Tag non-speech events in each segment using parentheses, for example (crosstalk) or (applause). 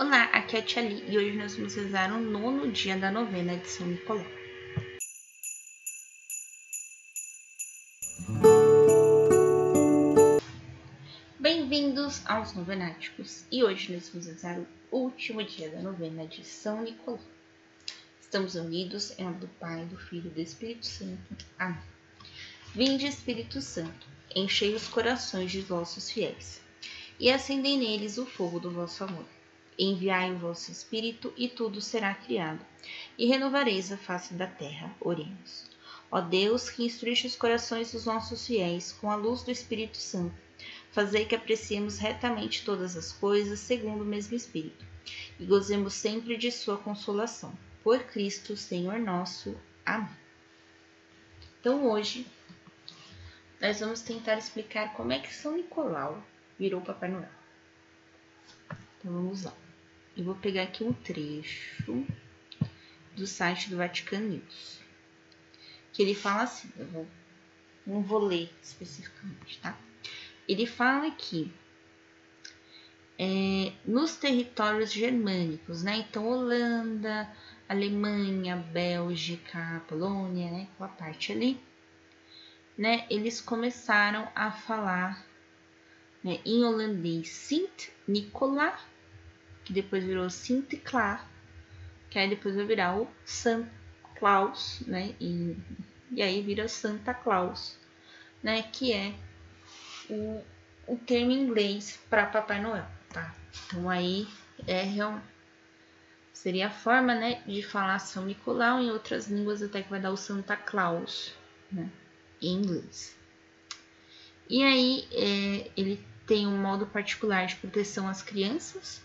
Olá, aqui é a Tia Li e hoje nós vamos rezar o nono dia da novena de São Nicolau. Bem-vindos aos Novenáticos e hoje nós vamos rezar o último dia da novena de São Nicolau. Estamos unidos em nome do Pai, do Filho e do Espírito Santo. Amém. Vinde, Espírito Santo, enchei os corações de vossos fiéis e acendei neles o fogo do vosso amor. Enviai o vosso Espírito, e tudo será criado, e renovareis a face da terra. Oremos. Ó Deus, que instruiste os corações dos nossos fiéis com a luz do Espírito Santo, fazei que apreciemos retamente todas as coisas segundo o mesmo Espírito, e gozemos sempre de sua consolação. Por Cristo, Senhor nosso. Amém. Então hoje nós vamos tentar explicar como é que São Nicolau virou Papai Noel. Então vamos lá. Eu vou pegar aqui um trecho do site do Vatican News. Que ele fala assim, eu vou, não vou ler especificamente, tá? Ele fala que é, nos territórios germânicos, né? Então, Holanda, Alemanha, Bélgica, Polônia, né? Com a parte ali, né? Eles começaram a falar né, em holandês Sint Nicola que depois virou Sinterklaas, que aí depois vai virar o Santa Claus, né? E, e aí vira Santa Claus, né? Que é o, o termo em inglês para Papai Noel, tá? Então aí é real, seria a forma, né, de falar São Nicolau em outras línguas até que vai dar o Santa Claus, né? Em inglês. E aí é, ele tem um modo particular de proteção às crianças,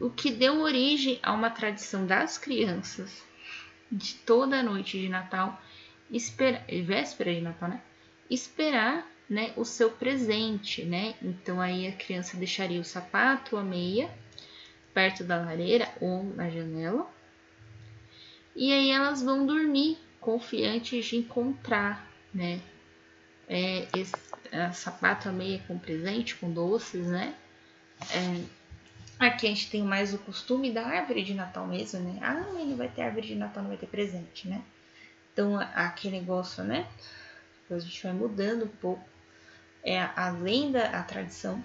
o que deu origem a uma tradição das crianças de toda noite de Natal, espera, véspera de Natal, né? Esperar, né, o seu presente, né? Então aí a criança deixaria o sapato, a meia perto da lareira ou na janela. E aí elas vão dormir confiantes de encontrar, né? É, esse a sapato, a meia com presente, com doces, né? É, Aqui a gente tem mais o costume da árvore de Natal mesmo, né? Ah, ele vai ter árvore de Natal, não vai ter presente, né? Então, aquele negócio, né? A gente vai mudando um pouco. É a lenda, a tradição.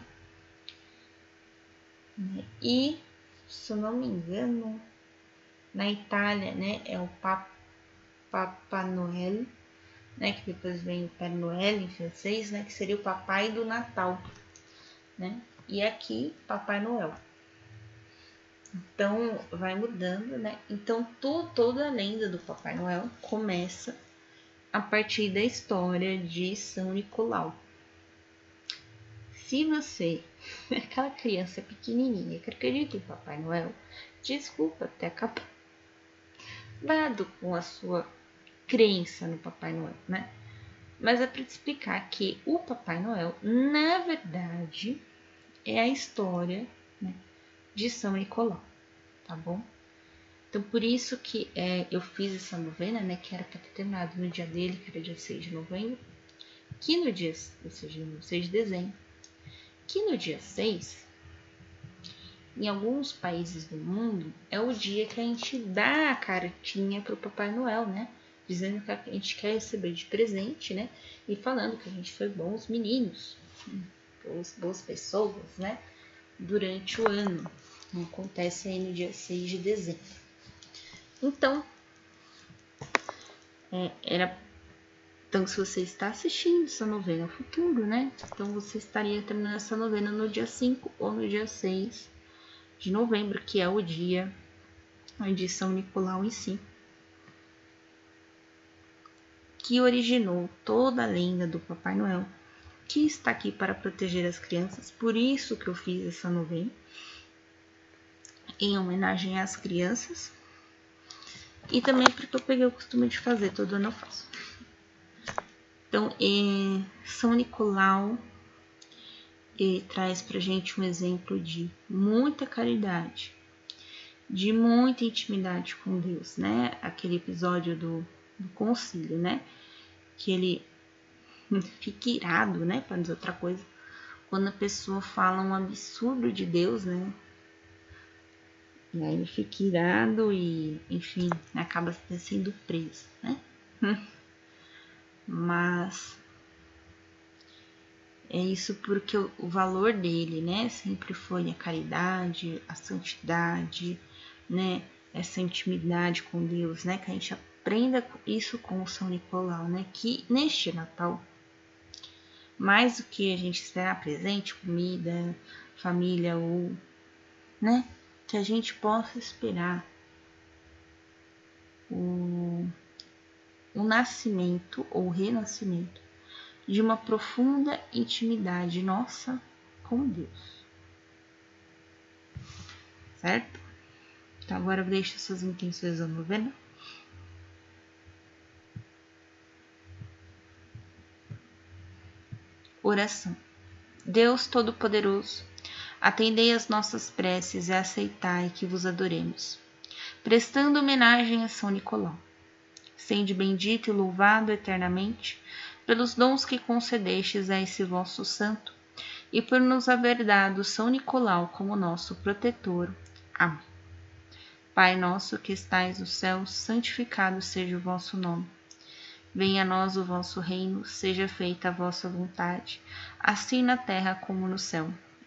E, se eu não me engano, na Itália, né? É o Papa, Papa Noel, né? Que depois vem o Père Noel em francês, né? Que seria o Papai do Natal, né? E aqui, Papai Noel. Então vai mudando, né? Então to, toda a lenda do Papai Noel começa a partir da história de São Nicolau. Se você (laughs) é aquela criança pequenininha que acredita em Papai Noel, desculpa até acabar. Dado com a sua crença no Papai Noel, né? Mas é para te explicar que o Papai Noel, na verdade, é a história de São Nicolau, tá bom? Então, por isso que é, eu fiz essa novena, né, que era para ter terminado no dia dele, que era dia 6 de novembro, que no dia, ou seja, no 6 de dezembro, que no dia 6, em alguns países do mundo, é o dia que a gente dá a cartinha pro Papai Noel, né? Dizendo que a gente quer receber de presente, né? E falando que a gente foi bons meninos, boas pessoas, né? durante o ano. Acontece aí no dia 6 de dezembro. Então, é, era. Então, se você está assistindo essa novena no futuro, né? Então, você estaria terminando essa novena no dia 5 ou no dia 6 de novembro, que é o dia de São Nicolau em si. Que originou toda a lenda do Papai Noel que está aqui para proteger as crianças, por isso que eu fiz essa novena, em homenagem às crianças, e também porque eu peguei o costume de fazer, todo ano eu faço. Então, é, São Nicolau ele traz para gente um exemplo de muita caridade, de muita intimidade com Deus, né? Aquele episódio do, do concílio, né? Que ele (laughs) fica irado, né? Para dizer outra coisa. Quando a pessoa fala um absurdo de Deus, né? E aí ele fica irado e, enfim, acaba sendo preso, né? (laughs) Mas é isso porque o, valor dele, né, sempre foi a caridade, a santidade, né, essa intimidade com Deus, né, que a gente aprenda isso com o São Nicolau, né, que neste Natal, mais do que a gente esperar presente, comida, família ou, né, que a gente possa esperar o, o nascimento ou renascimento de uma profunda intimidade nossa com Deus. Certo? Então agora deixe suas intenções da novena. Oração. Deus Todo-Poderoso, atendei as nossas preces e aceitai que vos adoremos, prestando homenagem a São Nicolau. Sende bendito e louvado eternamente pelos dons que concedestes a esse vosso santo, e por nos haver dado São Nicolau como nosso protetor. Amém. Pai nosso que estais no céu, santificado seja o vosso nome. Venha a nós o vosso reino, seja feita a vossa vontade, assim na terra como no céu.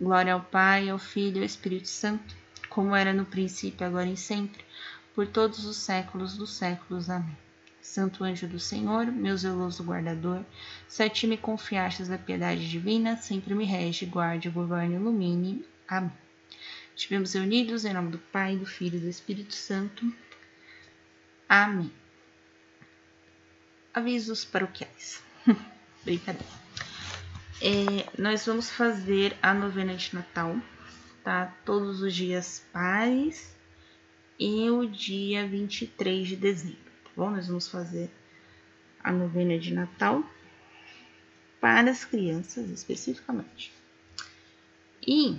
Glória ao Pai, ao Filho e ao Espírito Santo, como era no princípio, agora e sempre, por todos os séculos dos séculos. Amém. Santo anjo do Senhor, meu zeloso guardador, se a ti me confiastes a piedade divina, sempre me rege, guarde, governe ilumine. Amém. Estivemos reunidos em nome do Pai, do Filho e do Espírito Santo. Amém. Avisos paroquiais. (laughs) Brincadeira. É, nós vamos fazer a novena de Natal, tá? Todos os dias pares e o dia 23 de dezembro bom? Nós vamos fazer a novena de Natal para as crianças especificamente. E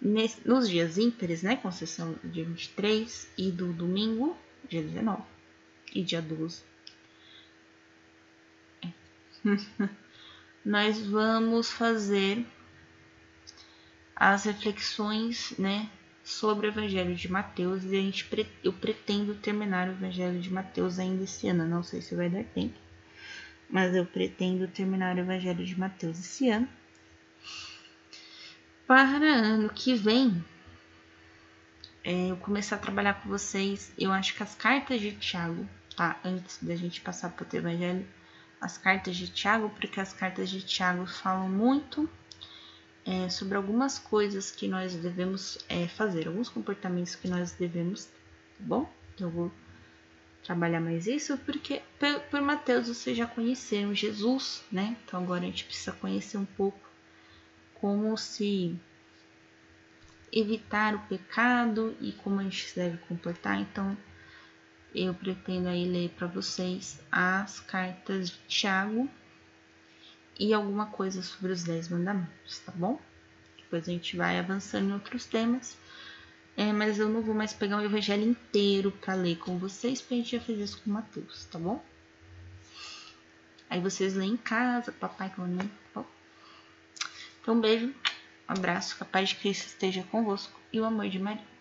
nesse, nos dias ímpares, né, do dia 23 e do domingo, dia 19 e dia 12, é. (laughs) nós vamos fazer as reflexões, né, sobre o Evangelho de Mateus e a gente, eu pretendo terminar o Evangelho de Mateus ainda esse ano. Não sei se vai dar tempo, mas eu pretendo terminar o Evangelho de Mateus esse ano. Para ano que vem, é, eu começar a trabalhar com vocês. Eu acho que as cartas de Tiago, tá? Antes da gente passar para o Evangelho, as cartas de Tiago, porque as cartas de Tiago falam muito é, sobre algumas coisas que nós devemos é, fazer, alguns comportamentos que nós devemos, tá bom? Eu vou trabalhar mais isso, porque por, por Mateus vocês já conheceram Jesus, né? Então agora a gente precisa conhecer um pouco como se evitar o pecado e como a gente deve comportar. Então eu pretendo aí ler para vocês as cartas de Tiago e alguma coisa sobre os Dez Mandamentos, tá bom? Depois a gente vai avançando em outros temas. É, mas eu não vou mais pegar o evangelho inteiro para ler com vocês, porque a gente já fez isso com Mateus, tá bom? Aí vocês leem em casa, papai com tá bom? Então, um beijo, um abraço, que a paz de Cristo esteja convosco e o amor de Maria.